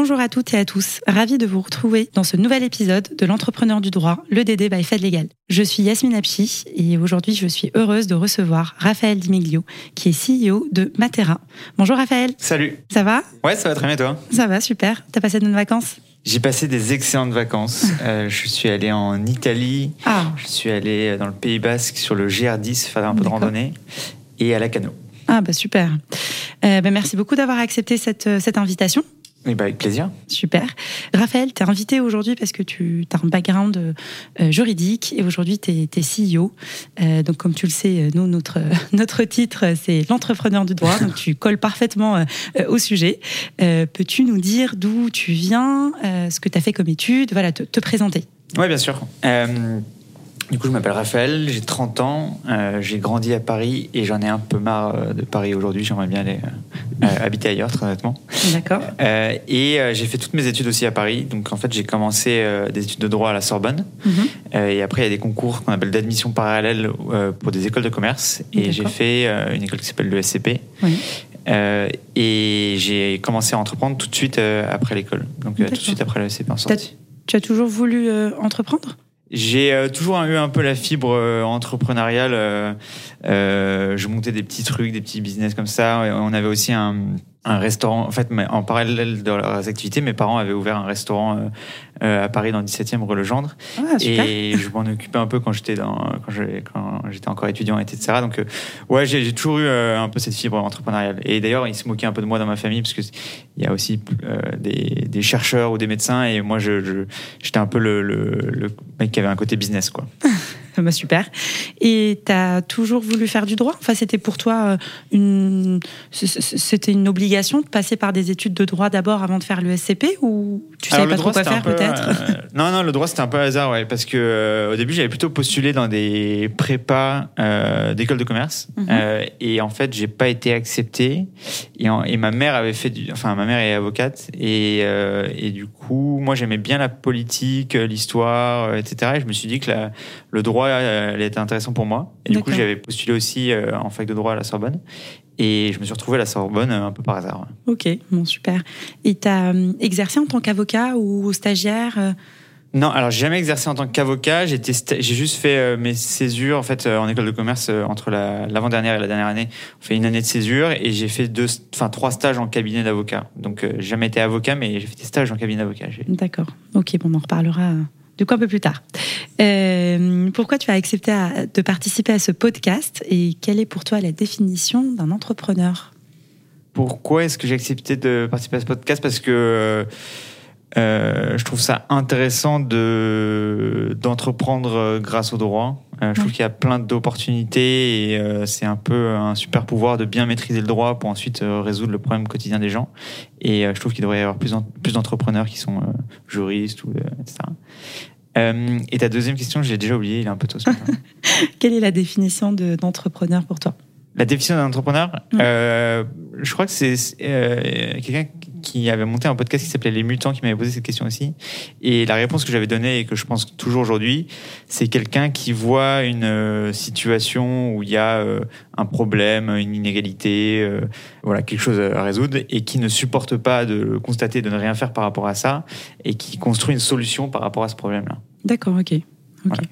Bonjour à toutes et à tous, ravi de vous retrouver dans ce nouvel épisode de l'entrepreneur du droit, le DD by Fed Legal. Je suis Yasmine Apchi et aujourd'hui je suis heureuse de recevoir Raphaël Dimiglio qui est CEO de Matera. Bonjour Raphaël. Salut. Ça va? Ouais, ça va très bien toi? Ça va, super. T'as passé de bonnes vacances? J'ai passé des excellentes vacances. euh, je suis allé en Italie, Ah, je suis allé dans le Pays Basque sur le GR10 faire un peu de randonnée et à la cano. ah bah super. Euh, bah, merci beaucoup d'avoir accepté cette, euh, cette invitation. Oui, bah avec plaisir. Super. Raphaël, tu es invité aujourd'hui parce que tu as un background euh, juridique et aujourd'hui tu es, CEO. Euh, donc comme tu le sais, euh, nous, notre, notre titre, c'est l'entrepreneur du droit. Donc tu colles parfaitement euh, au sujet. Euh, Peux-tu nous dire d'où tu viens, euh, ce que tu as fait comme étude, voilà, te, te présenter Ouais, bien sûr. Du coup, je m'appelle Raphaël, j'ai 30 ans, euh, j'ai grandi à Paris et j'en ai un peu marre euh, de Paris aujourd'hui. J'aimerais bien aller euh, habiter ailleurs, très honnêtement. D'accord. Euh, et j'ai fait toutes mes études aussi à Paris. Donc en fait, j'ai commencé des études de droit à la Sorbonne. Mhm. Euh, et après, il y a des concours qu'on appelle d'admission parallèle pour des écoles de commerce. Et j'ai fait une école qui s'appelle le SCP. Oui. Euh, et j'ai commencé à entreprendre tout de suite euh, après l'école. Donc euh, tout de suite après le SCP en sortie. Tu as toujours voulu entreprendre? J'ai euh, toujours eu un peu la fibre euh, entrepreneuriale. euh, je montais des petits trucs, des petits business comme ça. On avait aussi un, un restaurant. En fait, en parallèle de leurs activités, mes parents avaient ouvert un restaurant à Paris dans le 17e rue Legendre. Ah. Et je m'en occupais un peu quand j'étais dans quand je- j'étais encore étudiant, etc. Donc euh, ouais, j'ai toujours eu euh, un peu cette fibre entrepreneuriale. Et d'ailleurs, ils se moquaient un peu de moi dans ma famille parce que il y a aussi euh, des, des chercheurs ou des médecins et moi, je je- j'étais un peu le, le, le mec qui avait un côté business quoi. Bah, super. Et tu as toujours voulu faire du droit? Enfin, c'était pour toi euh, une, c'était une obligation de passer par des études de droit d'abord avant de faire le SCP ou tu savais pas trop quoi faire peu, euh, Non, non, le droit c'était un peu hasard, ouais, parce que euh, au début j'avais plutôt postulé dans des prépas euh, d'école de commerce, Mhm. euh, et en fait j'ai pas été accepté. Et, en- et ma mère avait fait, du, enfin ma mère est avocate, et, et du coup moi j'aimais bien la politique, l'histoire, etc. Et je me suis dit que la, le droit être intéressant pour moi. Et du coup j'avais postulé aussi en fac de droit à la Sorbonne, et je me suis retrouvé à la Sorbonne euh, un peu par hasard. ouais. Ok, bon super. Et tu as exercé en tant qu'avocat ou stagiaire euh, Non, alors j'ai jamais exercé en tant qu'avocat. J'ai juste fait euh, mes césures en fait euh, en école de commerce euh, entre la- l'avant-dernière et la dernière année. On fait une année de césure et j'ai fait deux, enfin trois stages en cabinet d'avocat. Donc euh, j'ai jamais été avocat, mais j'ai fait des stages en cabinet d'avocat. D'accord. Ok, bon, on en reparlera de quoi un peu plus tard. Euh, pourquoi tu as accepté de participer à ce podcast et quelle est pour toi la définition d'un entrepreneur? Pourquoi est-ce que j'ai accepté de participer à ce podcast? Parce que euh, je trouve ça intéressant de d'entreprendre euh, grâce au droit. Euh, je trouve qu'il y a plein d'opportunités et euh, c'est un peu un super pouvoir de bien maîtriser le droit pour ensuite euh, résoudre le problème quotidien des gens. Et je trouve qu'il devrait y avoir plus, en- plus d'entrepreneurs qui sont juristes ou etc. Et ta deuxième question, j'ai déjà oublié, il est un peu tôt. ce matin. Quelle est la définition de- d'entrepreneur pour toi? La définition d'un entrepreneur, euh, je crois que c'est euh, quelqu'un qui avait monté un podcast qui s'appelait Les Mutants qui m'avait posé cette question aussi. Et la réponse que j'avais donnée et que je pense toujours aujourd'hui, c'est quelqu'un qui voit une euh, situation où il y a euh, un problème, une inégalité, euh, voilà quelque chose à résoudre et qui ne supporte pas de le constater, de ne rien faire par rapport à ça et qui construit une solution par rapport à ce problème-là. D'accord, ok. Ok, Voilà.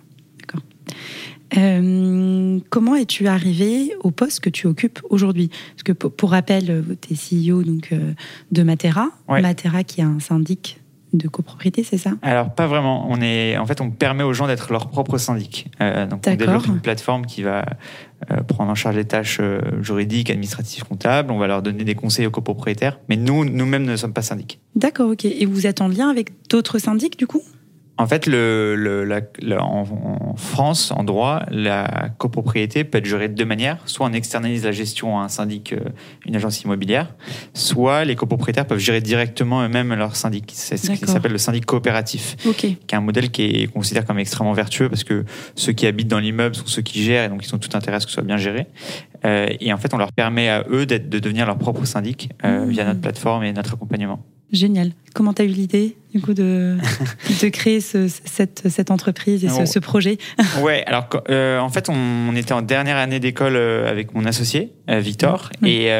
Euh, comment es-tu arrivé au poste que tu occupes aujourd'hui? Parce que pour, pour rappel, tu es CEO donc, euh, de Matera. Ouais. Matera qui est un syndic de copropriété, c'est ça? Alors pas vraiment. On est, en fait, on permet aux gens d'être leur propre syndic. Euh, donc on développe une plateforme qui va euh, prendre en charge les tâches euh, juridiques, administratives, comptables. On va leur donner des conseils aux copropriétaires. Mais nous, nous-mêmes ne sommes pas syndics. D'accord, ok. Et vous êtes en lien avec d'autres syndics du coup? En fait, le, le, la, la- en, en France, en droit, la copropriété peut être gérée de deux manières. Soit on externalise la gestion à un syndic, euh, une agence immobilière, soit les copropriétaires peuvent gérer directement eux-mêmes leur syndic. C'est ce qui s'appelle le syndic coopératif, Ok. qui est un modèle qui est considéré comme extrêmement vertueux parce que ceux qui habitent dans l'immeuble sont ceux qui gèrent et donc ils ont tout intérêt à ce que ce soit bien géré. Euh, et en fait, on leur permet à eux de devenir leur propre syndic euh, Mmh. via notre plateforme et notre accompagnement. Génial. Comment tu as eu l'idée, du coup, de, de créer ce- cette, cette entreprise et ce, projet? Ouais, alors euh, en fait, on, on était en dernière année d'école avec mon associé, Victor, Mhm. et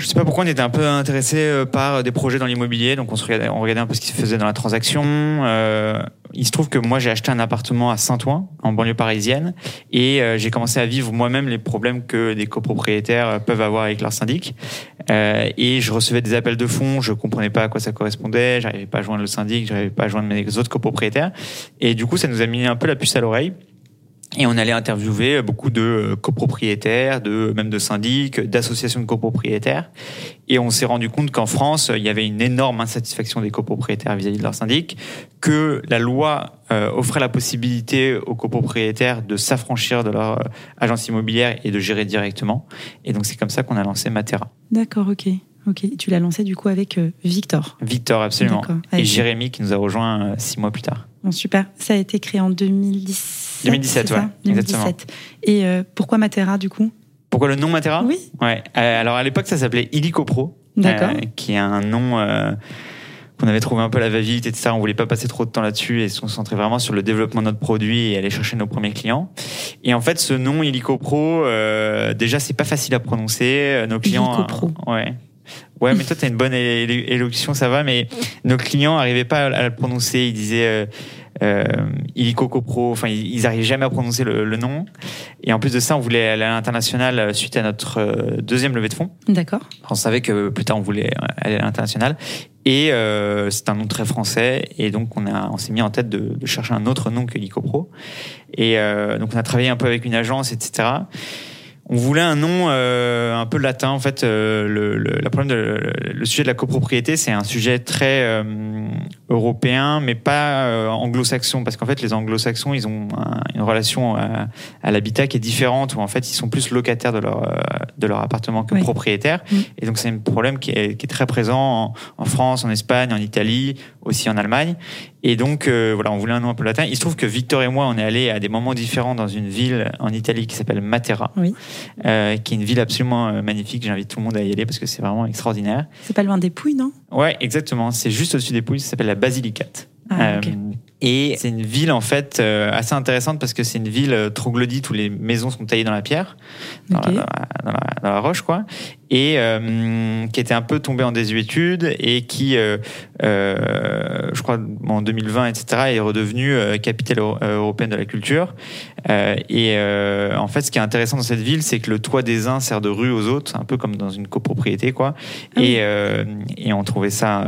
je sais pas pourquoi on était un peu intéressé euh, par des projets dans l'immobilier, donc on, se regardait, on regardait un peu ce qui se faisait dans la transaction. Euh, il se trouve que moi, j'ai acheté un appartement à Saint-Ouen, en banlieue parisienne, et euh, j'ai commencé à vivre moi-même les problèmes que des copropriétaires euh, peuvent avoir avec leur syndic. Euh, et je recevais des appels de fonds, je comprenais pas à quoi ça correspondait, j'arrivais pas à joindre le syndic, j'arrivais pas à joindre mes autres copropriétaires. Et du coup, ça nous a mis un peu la puce à l'oreille. Et on allait interviewer beaucoup de euh, copropriétaires, de même de syndics, d'associations de copropriétaires. Et on s'est rendu compte qu'en France, il y avait une énorme insatisfaction des copropriétaires vis-à-vis de leur syndic, que la loi euh, offrait la possibilité aux copropriétaires de s'affranchir de leur euh, agence immobilière et de gérer directement. Et donc c'est comme ça qu'on a lancé Matera. D'accord, ok. Ok. Tu l'as lancé, du coup, avec Victor. Victor, absolument. Et Jérémy qui nous a rejoint six mois plus tard. Bon, super. Ça a été créé en 2017. 2017, c'est ça ouais, 2017. Et euh, pourquoi Matera, du coup? Pourquoi le nom Matera? Oui. Ouais. Euh, alors à l'époque, ça s'appelait Illicopro. D'accord. euh, qui est un nom qu'on avait trouvé un peu la va-vite, etc. On voulait pas passer trop de temps là-dessus et se concentrer vraiment sur le développement de notre produit et aller chercher nos premiers clients. Et en fait, ce nom Illicopro, euh, déjà, c'est pas facile à prononcer. Nos clients, Illicopro. euh, ouais. Ouais, mais toi, t'as une bonne élocution, ça va, mais nos clients arrivaient pas à le prononcer. Ils disaient euh, euh, Illicopro, enfin, ils ils arrivaient jamais à prononcer le, le nom. Et en plus de ça, on voulait aller à l'international euh, suite à notre euh, deuxième levée de fonds. D'accord. On savait que plus tard on voulait aller à l'international et euh, c'est un nom très français et donc on a on s'est mis en tête de, de chercher un autre nom que l'Icopro et euh, donc on a travaillé un peu avec une agence etc. On voulait un nom euh, un peu latin en fait. euh, le, le, la problème de, le, le sujet de la copropriété c'est un sujet très euh, européen mais pas euh, anglo-saxon parce qu'en fait les anglo-saxons ils ont un- une relation à, à l'habitat qui est différente où en fait ils sont plus locataires de leur euh, de leur appartement que Oui. propriétaires Mm. et donc c'est un problème qui est, qui est très présent en, en France, en Espagne, en Italie, aussi en Allemagne. Et donc euh, voilà, on voulait un nom un peu latin. Il se trouve que Victor et moi, on est allés à des moments différents dans une ville en Italie qui s'appelle Matera, Oui. euh, qui est une ville absolument euh, magnifique. J'invite tout le monde à y aller parce que c'est vraiment extraordinaire. C'est pas loin des Pouilles, non? Ouais, exactement. C'est juste au-dessus des Pouilles. Ça s'appelle la Basilicate. Ah, ok. Euh, et c'est une ville en fait assez intéressante parce que c'est une ville troglodyte où les maisons sont taillées dans la pierre, dans, Ok. la, dans la- dans la- dans la roche quoi, et euh, qui était un peu tombée en désuétude et qui, euh, euh, je crois en 2020 etc, est redevenue euh, capitale euh, européenne de la culture. Et euh, en fait, ce qui est intéressant dans cette ville, c'est que le toit des uns sert de rue aux autres, un peu comme dans une copropriété quoi. Ah oui. et, euh, et on trouvait ça,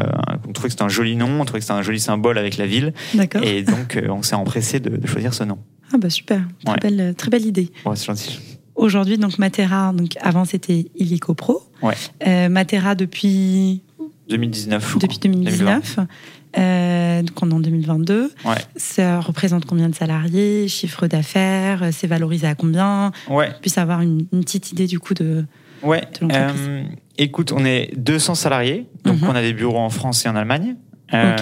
on trouvait que c'était un joli nom, on trouvait que c'était un joli symbole avec la ville. D'accord. Et donc, on s'est empressé de, de choisir ce nom. Ah bah super. Très, Ouais. belle, très belle idée. Bon, c'est gentil. Aujourd'hui, donc Matera, donc avant c'était Illico Pro. Ouais. Euh, Matera depuis, 2019. je crois. depuis 2019. Euh, donc on est en 2022. Ouais. Ça représente combien de salariés, chiffre d'affaires, euh, c'est valorisé à combien? Ouais, Puisse avoir une, une petite idée du coup de. ouais. De l'entreprise. Euh, écoute, on est 200 salariés, donc Mhm. on a des bureaux en France et en Allemagne. Euh.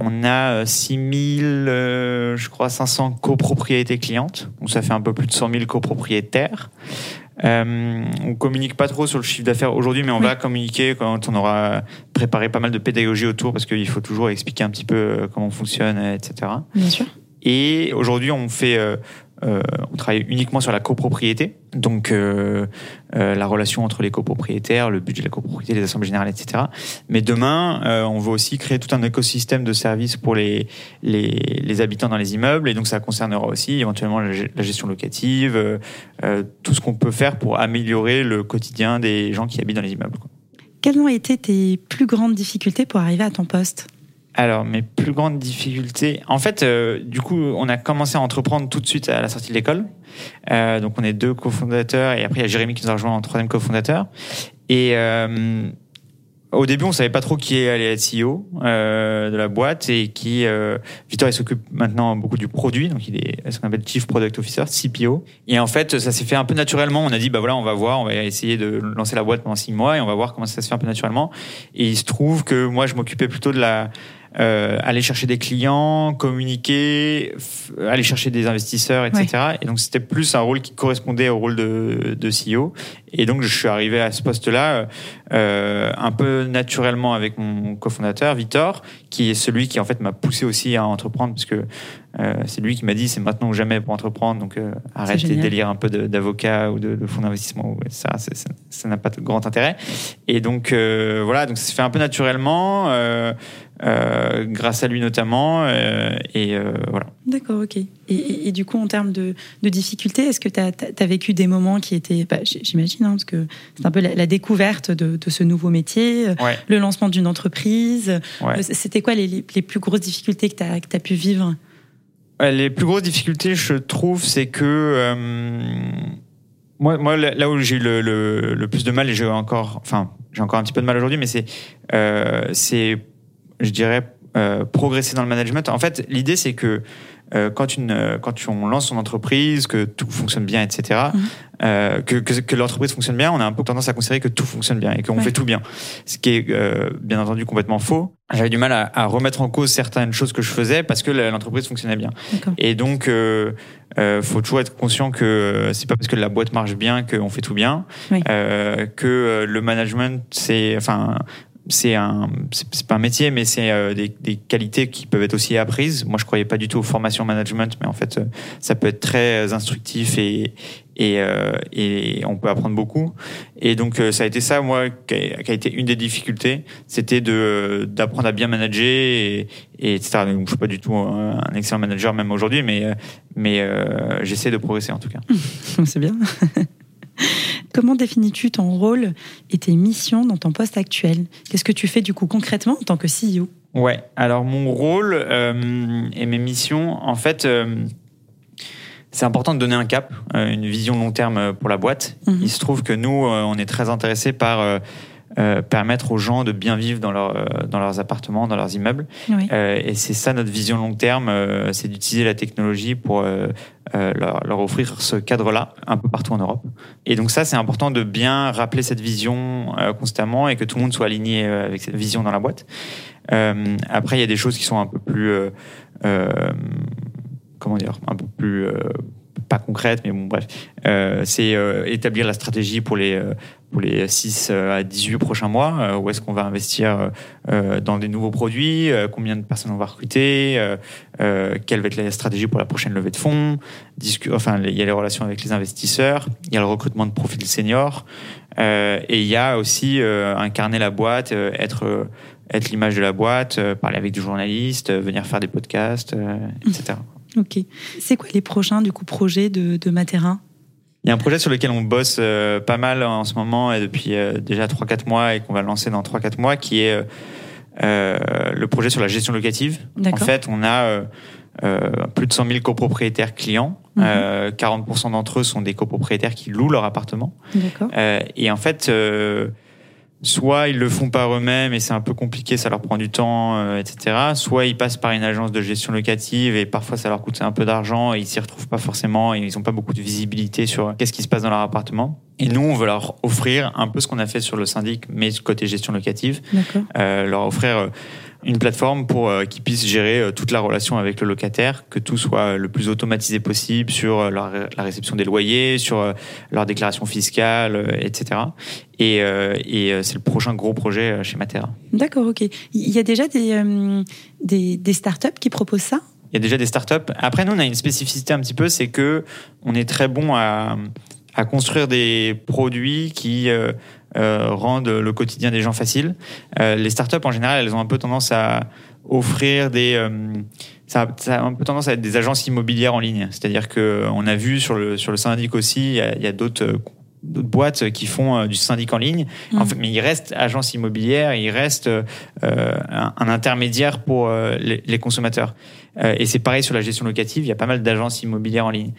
On a 6000, euh, je crois, 500 copropriétés clientes. Donc ça fait un peu plus de 100 000 copropriétaires. Euh, on communique pas trop sur le chiffre d'affaires aujourd'hui, mais on Oui. va communiquer quand on aura préparé pas mal de pédagogie autour, parce qu'il faut toujours expliquer un petit peu euh, comment on fonctionne, euh, etc. Bien sûr. Et aujourd'hui, on fait, euh, on travaille uniquement sur la copropriété, donc euh, euh, la relation entre les copropriétaires, le budget de la copropriété, les assemblées générales, etc. Mais demain, on veut aussi créer tout un écosystème de services pour les, les, habitants dans les immeubles, et donc ça concernera aussi éventuellement la, ge- la gestion locative, tout ce qu'on peut faire pour améliorer le quotidien des gens qui habitent dans les immeubles. Quelles ont été tes plus grandes difficultés pour arriver à ton poste? Alors, mes plus grandes difficultés. En fait, euh, du coup, on a commencé à entreprendre tout de suite à la sortie de l'école. Euh, donc, on est deux cofondateurs et après, il y a Jérémy qui nous a rejoint en troisième cofondateur. Et euh, au début, on savait pas trop qui allait être CEO euh, de la boîte et qui euh, Victor il s'occupe maintenant beaucoup du produit, donc il est ce qu'on appelle Chief Product Officer, CPO. Et en fait, ça s'est fait un peu naturellement. On a dit bah voilà, on va voir, on va essayer de lancer la boîte pendant six mois et on va voir comment ça se fait un peu naturellement. Et il se trouve que moi, je m'occupais plutôt de la euh, aller chercher des clients, communiquer, aller chercher des investisseurs, etc. Et donc c'était plus un rôle qui correspondait au rôle de, de CEO. Et donc je suis arrivé à ce poste-là euh, un peu naturellement avec mon cofondateur Victor, qui est celui qui en fait m'a poussé aussi à entreprendre parce que euh, c'est lui qui m'a dit c'est maintenant ou jamais pour entreprendre, donc euh, arrête tes délires un peu d'avocat ou de, de fonds d'investissement, ça ça n'a pas de grand intérêt. Et donc euh, voilà, donc ça se fait un peu naturellement. Euh, grâce à lui notamment. Et voilà. D'accord, ok. Et, et, du coup, en termes de, de difficultés, est-ce que tu as, as, vécu des moments qui étaient, bah, j'imagine, hein, parce que c'est un peu la, la découverte de, de, ce nouveau métier, ouais. le lancement d'une entreprise. Ouais. C'était quoi les, les, plus grosses difficultés que tu as, as, pu vivre? Les plus grosses difficultés, je trouve, c'est que euh, moi, là où j'ai eu le, plus de mal, et j'ai encore, enfin, j'ai encore un petit peu de mal aujourd'hui, mais c'est euh, c'est je dirais, euh, progresser dans le management. En fait, l'idée, c'est que euh, quand, une, quand on lance son entreprise, que tout fonctionne bien, etc., mmh. euh, que, que, que l'entreprise fonctionne bien, on a un peu tendance à considérer que tout fonctionne bien et qu'on ouais. fait tout bien. Ce qui est euh, bien entendu complètement faux. J'avais du mal à, à, remettre en cause certaines choses que je faisais parce que l'entreprise fonctionnait bien. Et donc, euh, euh, faut toujours être conscient que c'est pas parce que la boîte marche bien qu'on fait tout bien, oui. euh, que le management, c'est, enfin, c'est un c'est pas un métier mais c'est euh, des, des, qualités qui peuvent être aussi apprises. Moi je croyais pas du tout aux formations management mais en fait euh, ça peut être très instructif et et, euh, et on peut apprendre beaucoup. Et donc euh, ça a été ça moi qui a, été une des difficultés c'était de d'apprendre à bien manager et, et etc. Donc je suis pas du tout un, un excellent manager même aujourd'hui mais mais euh, j'essaie de progresser en tout cas. C'est bien Comment définis-tu ton rôle et tes missions dans ton poste actuel? Qu'est-ce que tu fais du coup concrètement en tant que CEO Ouais, alors mon rôle euh, et mes missions, en fait, euh, c'est important de donner un cap, euh, une vision long terme pour la boîte. Mhm. Il se trouve que nous, on est très intéressés par euh, permettre aux gens de bien vivre dans, leur, euh, dans leurs appartements, dans leurs immeubles. Oui. Euh, et c'est ça notre vision long terme, c'est d'utiliser la technologie pour leur, leur, offrir ce cadre-là un peu partout en Europe. Et donc ça, c'est important de bien rappeler cette vision constamment et que tout le monde soit aligné avec cette vision dans la boîte. après, il y a des choses qui sont un peu plus, comment dire, un peu plus pas concrète, mais bon, bref. Euh, c'est euh, établir la stratégie pour les, euh, pour les 6 à 18 prochains mois. où est-ce qu'on va investir dans des nouveaux produits Combien de personnes on va recruter Quelle va être la stratégie pour la prochaine levée de fonds Enfin, il y a les relations avec les investisseurs. Il y a le recrutement de profils seniors. et il y a aussi incarner la boîte, être être l'image de la boîte, parler avec des journalistes, venir faire des podcasts, etc. Ok. C'est quoi les prochains du coup projets de, de il y a un projet sur lequel on bosse euh, pas mal en ce moment et depuis euh, déjà 3-4 mois et qu'on va lancer dans 3-4 mois, qui est euh, le projet sur la gestion locative. En fait, on a plus de 100 000 copropriétaires clients. Mhm. Mm -hmm. 40% d'entre eux sont des copropriétaires qui louent leur appartement. et en fait soit ils le font par eux-mêmes et c'est un peu compliqué, ça leur prend du temps, euh, etc. Soit ils passent par une agence de gestion locative et parfois ça leur coûte un peu d'argent et ils s'y retrouvent pas forcément et ils n'ont pas beaucoup de visibilité sur qu'est-ce qui se passe dans leur appartement. Et nous, on veut leur offrir un peu ce qu'on a fait sur le syndic, mais côté gestion locative, euh, leur offrir une plateforme pour euh, qu'ils puissent gérer euh, toute la relation avec le locataire, que tout soit le plus automatisé possible sur euh, la réception des loyers, sur leur déclaration fiscale, etc. Et, et c'est le prochain gros projet chez Matera. D'accord, ok. Il y a déjà des, des, des startups qui proposent ça? Il y a déjà des startups. Après, nous, on a une spécificité un petit peu, c'est que on est très bon à, à construire des produits qui euh, rendent le quotidien des gens facile. Euh, les startups en général, elles ont un peu tendance à offrir des ça, ça, a un peu tendance à être des agences immobilières en ligne. C'est-à-dire que on a vu sur le sur le syndic aussi, il y a, a d'autres d'autres boîtes qui font euh, du syndic en ligne. En Mm. fait, mais il reste agence immobilière, il reste euh, un, un intermédiaire pour euh, les, les consommateurs. Euh, et c'est pareil sur la gestion locative, il y a pas mal d'agences immobilières en ligne.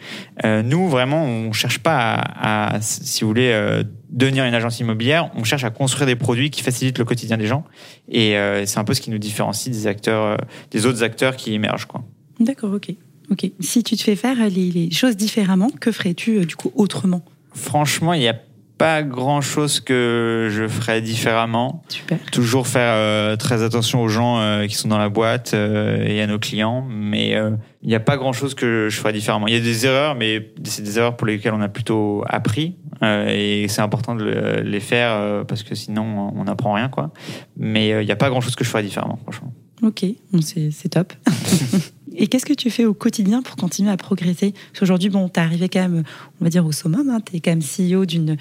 Euh, nous, vraiment, on cherche pas à, à, si vous voulez, euh, devenir une agence immobilière, on cherche à construire des produits qui facilitent le quotidien des gens. Et c'est un peu ce qui nous différencie des acteurs, des autres acteurs qui émergent, quoi. D'accord, ok. Ok. Si tu te fais faire les, les choses différemment, que ferais-tu du coup autrement? Franchement, il n'y a pas grand chose que je ferais différemment. Super. Toujours faire euh, très attention aux gens euh, qui sont dans la boîte euh, et à nos clients, mais il n'y a pas grand chose que je ferais différemment. Il y a des erreurs, mais c'est des erreurs pour lesquelles on a plutôt appris et c'est important de le- les faire parce que sinon on n'apprend rien, quoi. Mais il n'y a pas grand chose que je ferais différemment, franchement. Ok, c'est top. Et qu'est-ce que tu fais au quotidien pour continuer à progresser? Parce qu'aujourd'hui, bon, tu es arrivé quand même, on va dire, au summum. Hein, tu es quand CEO d'une-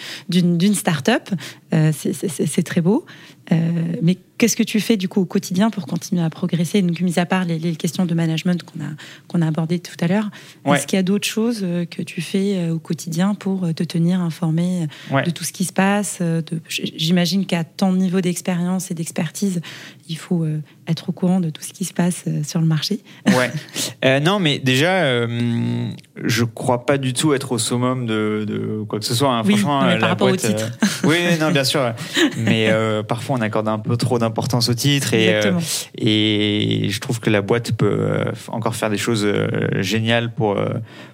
start-up. Euh, c'est très beau. Euh, mais qu'est-ce que tu fais du coup au quotidien pour continuer à progresser? Donc, mis à part les, les questions de management qu'on a, qu'on a abordées tout à l'heure, Ouais. est-ce qu'il y a d'autres choses euh, que tu fais euh, au quotidien pour te tenir informé Ouais. de tout ce qui se passe de- J'imagine qu'à ton niveau d'expérience et d'expertise, il faut être au courant de tout ce qui se passe sur le marché. Ouais. Euh, non, mais déjà, euh, je crois pas du tout être au summum de, de quoi que ce soit. hein. Franchement, mais par la rapport au boîte, euh, titre. oui, non, bien sûr. Mais parfois, on accorde un peu trop d'importance au titre et, euh, et je trouve que la boîte peut euh, encore faire des choses euh, géniales pour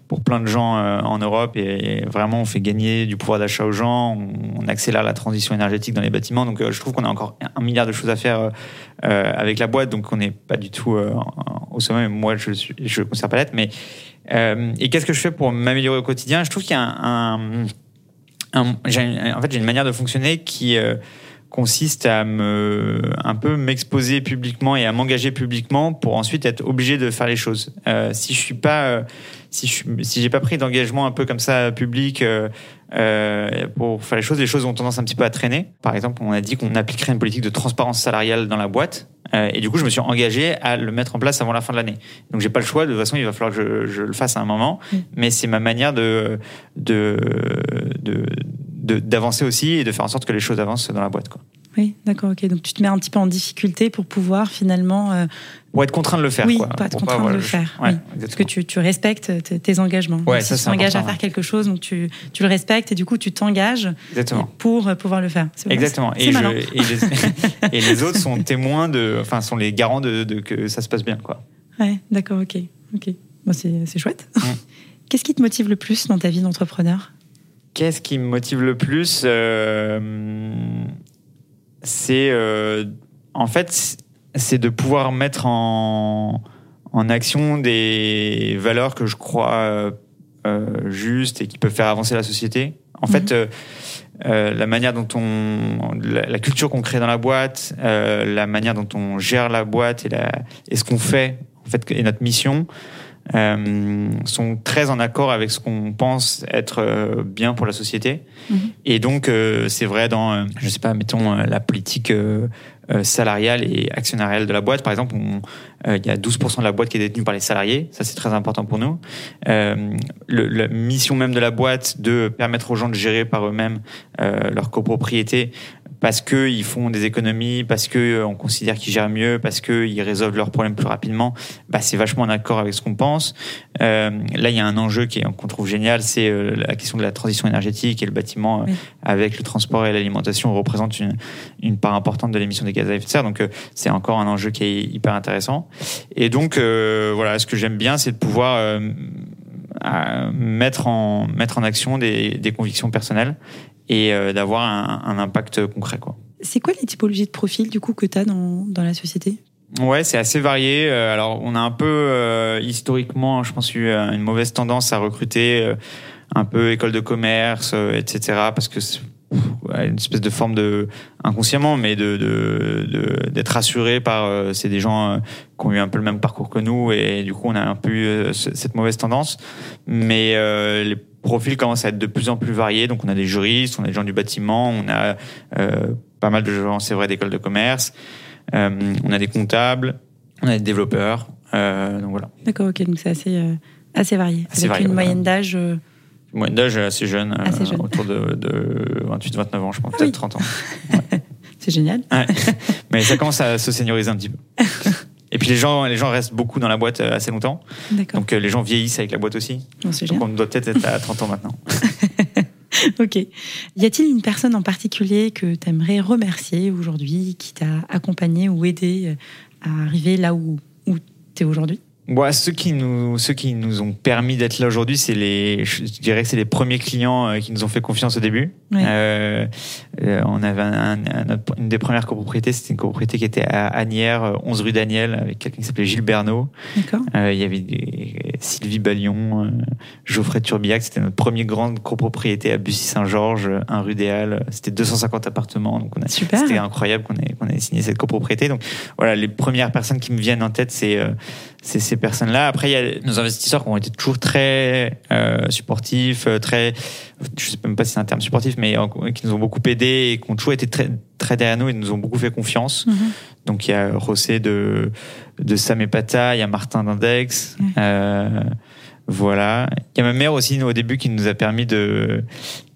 pour plein de gens en Europe et vraiment on fait gagner du pouvoir d'achat aux gens, on, accélère la transition énergétique dans les bâtiments. Donc je trouve qu'on a encore un milliard de choses à faire avec la boîte, donc on n'est pas du tout au sommet. Moi, je suis, je ne considère pas l'être, mais euh, et qu'est-ce que je fais pour m'améliorer au quotidien? Je trouve qu'il y a un, en fait j'ai une manière de fonctionner qui euh, consiste à me un peu m'exposer publiquement et à m'engager publiquement pour ensuite être obligé de faire les choses. Euh, si je suis pas euh, si je si j'ai pas pris d'engagement un peu comme ça public euh, pour faire les choses, les choses ont tendance un petit peu à traîner. Par exemple, on a dit qu'on appliquerait une politique de transparence salariale dans la boîte. Euh, et du coup, je me suis engagé à le mettre en place avant la fin de l'année. Donc, j'ai pas le choix. De toute façon, il va falloir que je, je le fasse à un moment. Mm. Mais c'est ma manière de de de- d'avancer aussi et de faire en sorte que les choses avancent dans la boîte. Quoi. Oui, d'accord, ok. Donc tu te mets un petit peu en difficulté pour pouvoir finalement. euh, Pour être contraint de le faire. oui, quoi. pas être contraint de voilà, le je- faire. Ouais, oui. Parce que tu, tu respectes tes, engagements. Ouais, ça, si tu t'engages à faire ouais. quelque chose, donc tu, tu le respectes et du coup tu t'engages Exactement. pour euh, pouvoir le faire. Exactement. Et, je- les, et les autres sont témoins de, enfin, sont les garants de, de que ça se passe bien, quoi. Ouais, d'accord, ok. ok. Bon, c'est c'est chouette. Mm. Qu'est-ce qui te motive le plus dans ta vie d'entrepreneur? Qu'est-ce qui me motive le plus Euh, C'est euh, en fait, c'est de pouvoir mettre en, en action des valeurs que je crois euh, justes et qui peuvent faire avancer la société. En Mhm. fait, euh, la manière dont on, la, la culture qu'on crée dans la boîte, euh, la manière dont on gère la boîte et, la, et ce qu'on fait, en fait, et notre mission, euh, sont très en accord avec ce qu'on pense être euh, bien pour la société. Mhm. Et donc, euh, c'est vrai dans, je sais pas, mettons la politique salariale et actionnariale de la boîte. Par exemple, il y a 12% de la boîte qui est détenue par les salariés. Ça, c'est très important pour nous. Le, la mission même de la boîte de permettre aux gens de gérer par eux-mêmes leur copropriété parce qu'ils font des économies, parce que euh, on considère qu'ils gèrent mieux, parce qu'ils résolvent leurs problèmes plus rapidement, bah, c'est vachement en accord avec ce qu'on pense. Euh, là, il y a un enjeu qu'on trouve génial, c'est euh, la question de la transition énergétique et le bâtiment, euh, Oui. avec le transport et l'alimentation, représente une, une part importante de l'émission des gaz à effet de serre. Donc, c'est encore un enjeu qui est hyper intéressant. Et donc, euh, voilà, ce que j'aime bien, c'est de pouvoir euh, à mettre en mettre en action des, des convictions personnelles et euh, d'avoir un, un impact concret, quoi. C'est quoi les typologies de profils du coup que tu as dans, dans la société? Ouais, c'est assez varié. Euh, Alors, on a un peu euh, historiquement, je pense, eu euh, une mauvaise tendance à recruter euh, un peu école de commerce, euh, etc. Parce que c'est pff, ouais, une espèce de forme de inconsciemment, mais de de- de- d'être rassuré par euh, c'est des gens qui ont eu un peu le même parcours que nous et du coup on a un peu eu ce- cette mauvaise tendance. Mais euh, les profils commencent à être de plus en plus variés. Donc on a des juristes, on a des gens du bâtiment, on a euh, pas mal de gens, c'est vrai, d'école de commerce. Euh, on a des comptables, on a des développeurs. Euh, donc voilà. D'accord, ok, donc c'est assez, assez varié. Assez Avec varié, une voilà. moyenne d'âge. Moyenne d'âge assez jeune, Assez jeune. autour de, de 28-29 ans, je pense, Ah peut-être oui. 30 ans. C'est génial. Ouais. Mais ça commence à se senioriser un petit peu. Et puis les gens, les gens restent beaucoup dans la boîte euh, assez longtemps. Donc euh, les gens vieillissent avec la boîte aussi. Bon, Donc on doit peut-être être à 30 ans maintenant. Ok. Y a-t-il une personne en particulier que tu aimerais remercier aujourd'hui, qui t'a accompagné ou aidé euh, à arriver là où, où tu es aujourd'hui? Bon, ceux qui nous, ceux qui nous ont permis d'être là aujourd'hui, c'est les, je dirais que c'est les premiers clients euh, qui nous ont fait confiance au début. Ouais. Euh, euh, on avait un, une des premières copropriétés, c'était une copropriété qui était à Agnières, euh, 11 rue Daniel, avec quelqu'un qui s'appelait Gilles Bernot. D'accord. Euh, il y avait des- Sylvie Ballion, euh, Geoffrey Turbiac. C'était notre première grande copropriété à Bussy-Saint-Georges, euh, 1 rue des Halles. C'était 250 appartements. Donc on a. C'était incroyable qu'on ait, qu'on ait signé cette copropriété. Donc voilà, les premières personnes qui me viennent en tête, c'est euh, c'est ces personnes-là. Après, il y a nos investisseurs qui ont été toujours très euh, supportifs, euh, très, je sais même pas si c'est un terme supportif, mais euh, qui nous ont beaucoup aidés et qui ont toujours été très, très derrière nous et nous ont beaucoup fait confiance. Mhm. Donc il y a José de, de Sam et Pata, il y a Martin d'Index. Euh, voilà. Il y a ma mère aussi au début qui nous a permis de.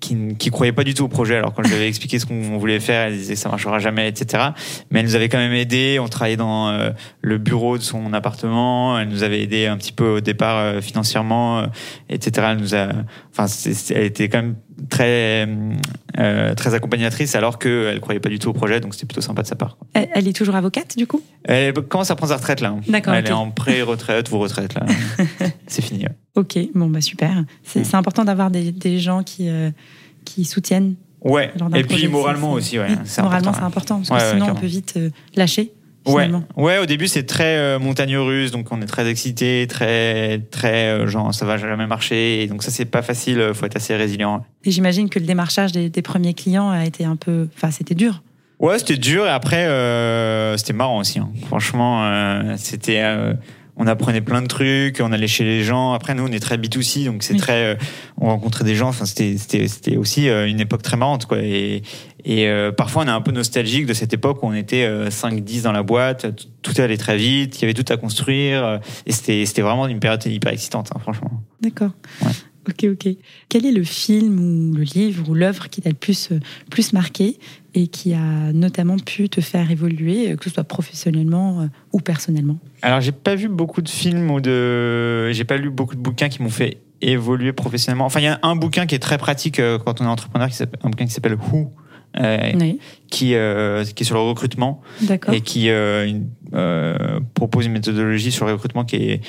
Qui, qui croyait pas du tout au projet. Alors quand je lui avais expliqué ce qu'on voulait faire, elle disait que ça marchera jamais, etc. Mais elle nous avait quand même aidé. On travaillait dans euh, le bureau de son appartement. Elle nous avait aidé un petit peu au départ euh, financièrement, euh, etc. Elle nous a. Enfin, elle était quand même très euh, très accompagnatrice alors qu'elle croyait pas du tout au projet. Donc c'était plutôt sympa de sa part. Elle, elle est toujours avocate, du coup? Elle commence à prendre sa retraite là? D'accord, Elle est en pré-retraite ou retraite là. c'est fini. ouais. Ok, bon, bah super. C'est Mm. c'est important d'avoir des, des gens qui, euh, qui soutiennent. Ouais. Et puis moralement aussi, ouais. Oui, moralement, important, c'est important, parce que Ouais, sinon, on peut vite euh, lâcher. Ouais. Finalement. ouais, au début c'est très euh, montagne russe, donc on est très excité, très très euh, genre ça va jamais marcher, et donc ça c'est pas facile, euh, faut être assez résilient. Et j'imagine que le démarchage des, des premiers clients a été un peu. Enfin, c'était dur. Ouais, c'était dur et après euh, c'était marrant aussi. hein. Franchement, c'était on apprenait plein de trucs, on allait chez les gens. Après nous on est très B2C, donc c'est Oui. très euh, on rencontrait des gens. Enfin c'était aussi euh, une époque très marrante quoi. Et et euh, parfois on est un peu nostalgique de cette époque où on était 5-10 dans la boîte, tout, allait très vite, il y avait tout à construire euh, et c'était c'était vraiment une période hyper excitante, hein, franchement. D'accord. Ouais. Ok, ok. Quel est le film ou le livre ou l'œuvre qui t'a le plus, euh, plus marqué et qui a notamment pu te faire évoluer, euh, que ce soit professionnellement euh, ou personnellement? Alors, j'ai pas vu beaucoup de films ou de. J'ai pas lu beaucoup de bouquins qui m'ont fait évoluer professionnellement. Enfin, il y a un bouquin qui est très pratique quand on est entrepreneur, qui s'appelle- un bouquin qui s'appelle Who, euh, Oui, qui, euh, qui est sur le recrutement d'accord. et qui euh, propose une méthodologie sur le recrutement qui est,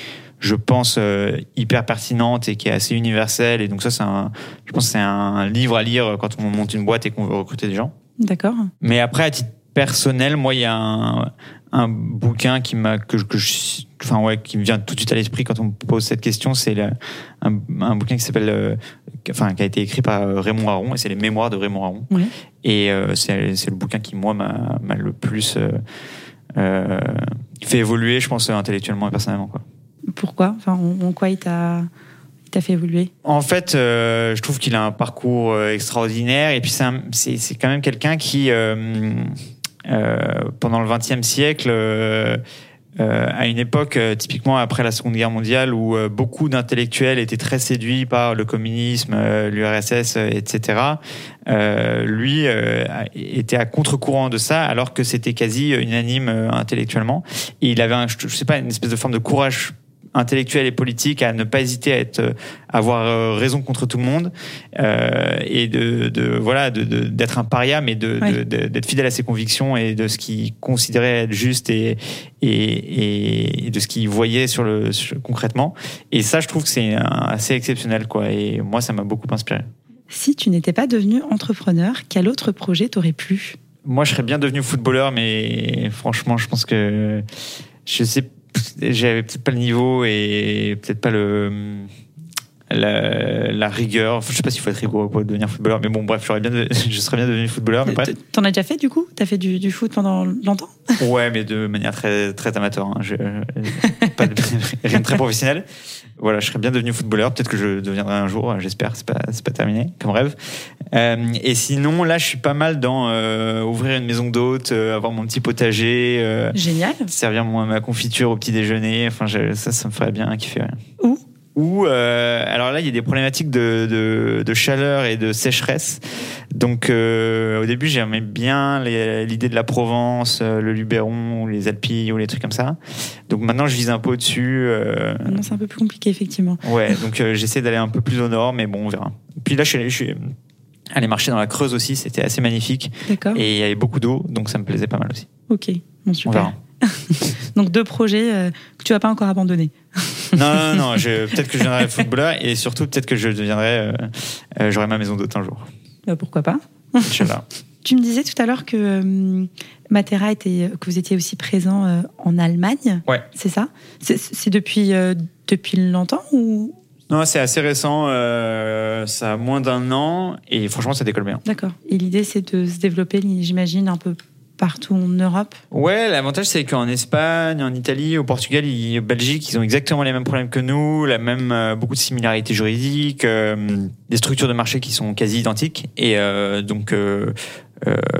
je pense, euh, hyper pertinente et qui est assez universelle. Et donc ça, c'est un, je pense, que c'est un livre à lire quand on monte une boîte et qu'on veut recruter des gens. D'accord. Mais après, à titre personnel, moi, il y a un, un bouquin qui m'a que, que je, enfin ouais, qui me vient tout de suite à l'esprit quand on me pose cette question. C'est le- un, un bouquin qui s'appelle, euh, enfin, qui a été écrit par euh, Raymond Aron et c'est les Mémoires de Raymond Aron. Ouais. Et euh, c'est c'est le bouquin qui moi m'a m'a le plus euh, euh, fait évoluer, je pense, intellectuellement et personnellement. Quoi. Pourquoi en, quoi il t'a, fait évoluer En fait, euh, je trouve qu'il a un parcours euh, extraordinaire et puis c'est quand même quelqu'un qui, euh, pendant le XXe siècle, à une époque, typiquement après la Seconde Guerre mondiale, où beaucoup d'intellectuels étaient très séduits par le communisme, l'URSS, etc. Lui était à contre-courant de ça, alors que c'était quasi unanime intellectuellement. Et il avait, je sais pas, une espèce de forme de courage intellectuel et politique à ne pas hésiter à être euh, avoir euh, raison contre tout le monde euh, et de, de voilà de- de- d'être un paria mais de, de- de- d'être fidèle à ses convictions et de ce qu'il considérait être juste et et, et de ce qu'il voyait sur le sur- concrètement. Et ça je trouve que c'est assez exceptionnel quoi et moi ça m'a beaucoup inspiré. Si tu n'étais pas devenu entrepreneur, quel autre projet t'aurait plu? Moi je serais bien devenu footballeur mais franchement je pense que je sais j'avais peut-être pas le niveau et peut-être pas le la, la rigueur. Je sais pas s'il faut être rigoureux pour devenir footballeur mais bon bref j'aurais bien de- je serais bien devenu footballeur mais T'en as déjà fait du coup? T'as fait du, du foot pendant longtemps? Ouais mais de manière très très amateur hein. je, pas de, rien de très professionnel voilà je serais bien devenu footballeur peut-être que je deviendrai un jour j'espère c'est pas c'est pas terminé comme rêve Euh, et sinon là je suis pas mal dans euh, ouvrir une maison d'hôtes euh, avoir mon petit potager Génial. servir moi, ma confiture au petit déjeuner. Enfin, je- ça, ça me ferait bien kiffer. ouais. Où? Ou euh, alors là, il y a des problématiques de, de, de chaleur et de sécheresse. Donc euh, au début, j'aimais bien l'idée de la Provence, euh, le Luberon, ou les Alpilles ou les trucs comme ça. Donc maintenant, je vise un peu au-dessus. euh, c'est un peu plus compliqué, effectivement. Ouais, donc j'essaie d'aller un peu plus au nord, mais bon, on verra. Puis là, je suis, je suis allé marcher dans la Creuse aussi, c'était assez magnifique. D'accord. Et il y avait beaucoup d'eau, donc ça me plaisait pas mal aussi. Ok. Bon, On super. verra. Donc, deux projets euh, que tu vas pas encore abandonner. Non, non, non, peut-être que je deviendrai footballeur et surtout peut-être que je deviendrai, euh, euh, j'aurai ma maison d'hôte un jour. Bah, pourquoi pas Inch'Allah. Tu me disais tout à l'heure que euh, Matera était, que vous étiez aussi présent euh, en Allemagne. Ouais. C'est ça? C'est- depuis, euh, depuis longtemps ou? Non, c'est assez récent, ça a moins d'un an et franchement, ça décolle bien. D'accord. Et l'idée, c'est de se développer, j'imagine, un peu partout en Europe. Ouais, l'avantage c'est qu'en Espagne, en Italie, au Portugal, en Belgique, ils ont exactement les mêmes problèmes que nous, la même euh, beaucoup de similarités juridiques, euh, des structures de marché qui sont quasi identiques et euh, donc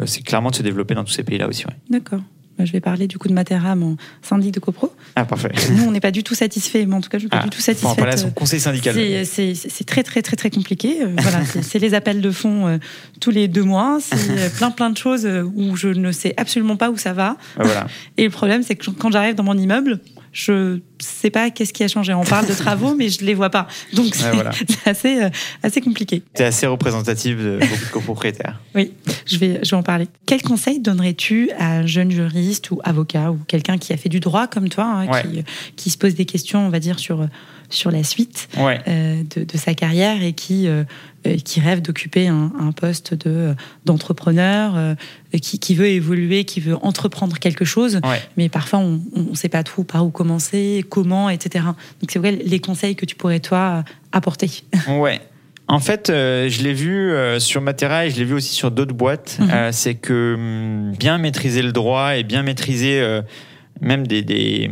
c'est clairement de se développer dans tous ces pays-là aussi. Ouais. D'accord. Bah, je vais parler du coup de Matera, mon syndic de copro. Ah parfait. Nous, on n'est pas du tout satisfait, mais en tout cas, je ne suis pas Ah, du tout en satisfaite. parler à son conseil syndical. C'est- C'est très très très très compliqué. Euh, voilà, c'est les appels de fonds euh, tous les deux mois. C'est euh, plein plein de choses euh, où je ne sais absolument pas où ça va. Ah, voilà. Et le problème, c'est que quand j'arrive dans mon immeuble, je sais pas qu'est-ce qui a changé. On parle de travaux, mais je les vois pas. Donc c'est voilà. assez euh, assez compliqué. C'est assez représentatif de beaucoup de copropriétaires. Oui, je vais je vais en parler. Quel conseil donnerais-tu à un jeune juriste ou avocat ou quelqu'un qui a fait du droit comme toi, hein, Ouais. qui, qui se pose des questions, on va dire sur sur la suite Ouais. euh, de, de sa carrière et qui, euh, euh, qui rêve d'occuper un, un poste de, d'entrepreneur, qui, qui veut évoluer, qui veut entreprendre quelque chose, Ouais. mais parfois on ne sait pas trop par où commencer, comment, etc. Donc c'est vrai les conseils que tu pourrais toi apporter. Ouais. En fait, euh, je l'ai vu euh, sur Matera et je l'ai vu aussi sur d'autres boîtes. Mhm. Euh, c'est que hum, bien maîtriser le droit et bien maîtriser même des, des,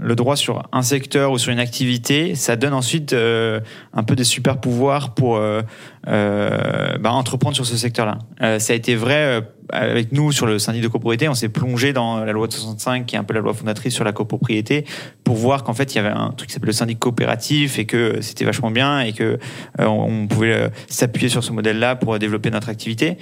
le droit sur un secteur ou sur une activité, ça donne ensuite euh, un peu des super pouvoirs pour euh, euh, bah, entreprendre sur ce secteur-là. Ça a été vrai avec nous sur le syndic de copropriété. On s'est plongé dans la loi de 65, qui est un peu la loi fondatrice sur la copropriété, pour voir qu'en fait il y avait un truc qui s'appelle le syndic coopératif et que c'était vachement bien et que on pouvait s'appuyer sur ce modèle-là pour développer notre activité.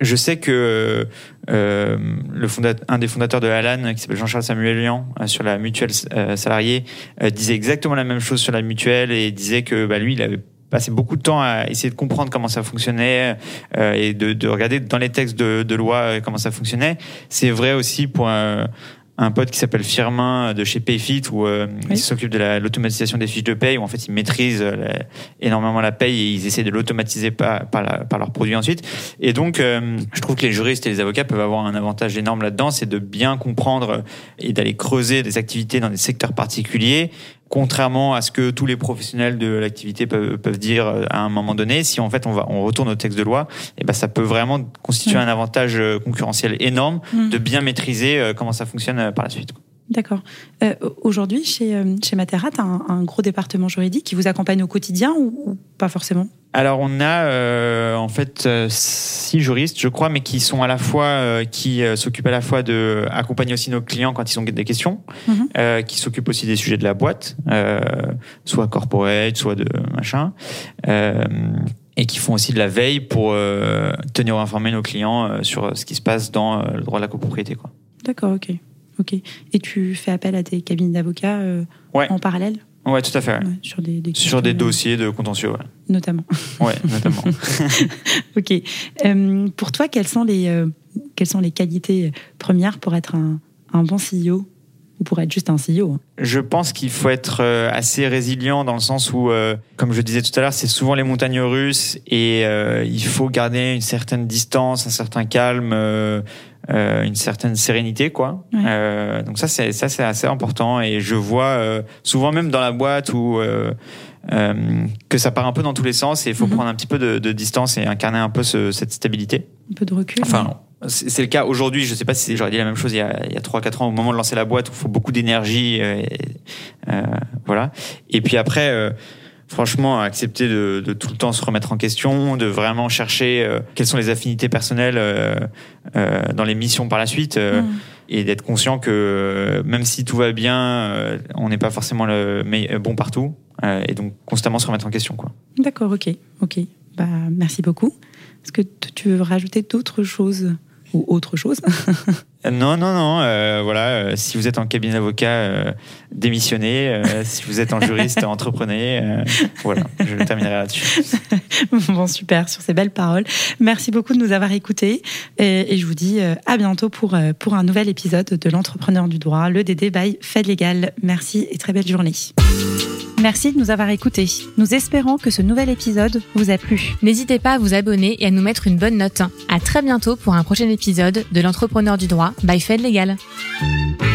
Je sais que euh, le fondat- un des fondateurs de Alan, qui s'appelle Jean-Charles Samuelian, euh, sur la mutuelle euh, salariée, euh, disait exactement la même chose sur la mutuelle et disait que bah, lui, il avait passé beaucoup de temps à essayer de comprendre comment ça fonctionnait et de, de regarder dans les textes de, de loi comment ça fonctionnait. C'est vrai aussi pour un, pote qui s'appelle Firmin de chez Payfit où euh, Oui. il s'occupe de la- l'automatisation des fiches de paye où en fait ils maîtrisent euh, énormément la paye et ils essaient de l'automatiser par, par, la- par leurs produits ensuite. Et donc euh, je trouve que les juristes et les avocats peuvent avoir un avantage énorme là-dedans, c'est de bien comprendre et d'aller creuser des activités dans des secteurs particuliers contrairement à ce que tous les professionnels de l'activité peuvent, peuvent dire euh, à un moment donné, si en fait on va on retourne au texte de loi, et ben ça peut vraiment constituer Mm. un avantage euh, concurrentiel énorme Mm. de bien maîtriser euh, comment ça fonctionne par la suite. D'accord. Euh, Aujourd'hui, chez, euh, chez Matera, tu as un, un gros département juridique qui vous accompagne au quotidien ou, ou pas forcément? Alors on a euh, en fait six juristes, je crois, mais qui sont à la fois euh, qui s'occupent à la fois de accompagner aussi nos clients quand ils ont des questions, Mhm. qui s'occupent aussi des sujets de la boîte, soit corporate, soit de machin, et qui font aussi de la veille pour euh, tenir informés nos clients euh, sur ce qui se passe dans euh, le droit de la copropriété. D'accord, ok. Ok. Et tu fais appel à des cabinets d'avocats euh, Ouais. en parallèle Ouais, tout à fait. ouais. Ouais, sur des, des Sur des questions, euh, dossiers de contentieux, ouais, Notamment. ouais notamment. Ok. Euh, pour toi, quelles sont les, euh, quelles sont les qualités premières pour être un, un bon CEO ou pour être juste un CEO hein? Je pense qu'il faut être assez résilient dans le sens où, euh, comme je disais tout à l'heure, c'est souvent les montagnes russes et euh, il faut garder une certaine distance, un certain calme, euh, euh, une certaine sérénité, quoi. Ouais. Euh, donc ça, c'est ça, c'est assez important et je vois euh, souvent même dans la boîte où euh, euh, que ça part un peu dans tous les sens et il faut Mhm. prendre un petit peu de, de distance et incarner un peu ce- cette stabilité. Un peu de recul Enfin, c'est le cas aujourd'hui. Je sais pas si j'aurais dit la même chose il y a, il y a 3-4 ans au moment de lancer la boîte où il faut beaucoup d'énergie. voilà. Et puis après, euh, franchement, accepter de, de tout le temps se remettre en question, de vraiment chercher euh, quelles sont les affinités personnelles euh, euh, dans les missions par la suite. Mm. et d'être conscient que même si tout va bien, on n'est pas forcément le bon partout et donc constamment se remettre en question. Quoi. D'accord, ok, ok. Bah, merci beaucoup. Est-ce que tu veux rajouter d'autres choses ou autre chose? Non, non, non. Euh, voilà, euh, si vous êtes en cabinet d'avocat, euh, démissionnez. si vous êtes en juriste, entreprenez. voilà, je terminerai là-dessus. bon, super, sur ces belles paroles. Merci beaucoup de nous avoir écoutés. Et, et je vous dis à bientôt pour, pour un nouvel épisode de l'entrepreneur du droit, le DD by Fed Légal. Merci et très belle journée. Merci de nous avoir écoutés. Nous espérons que ce nouvel épisode vous a plu. N'hésitez pas à vous abonner et à nous mettre une bonne note. À très bientôt pour un prochain épisode de l'entrepreneur du droit by Fed Legal.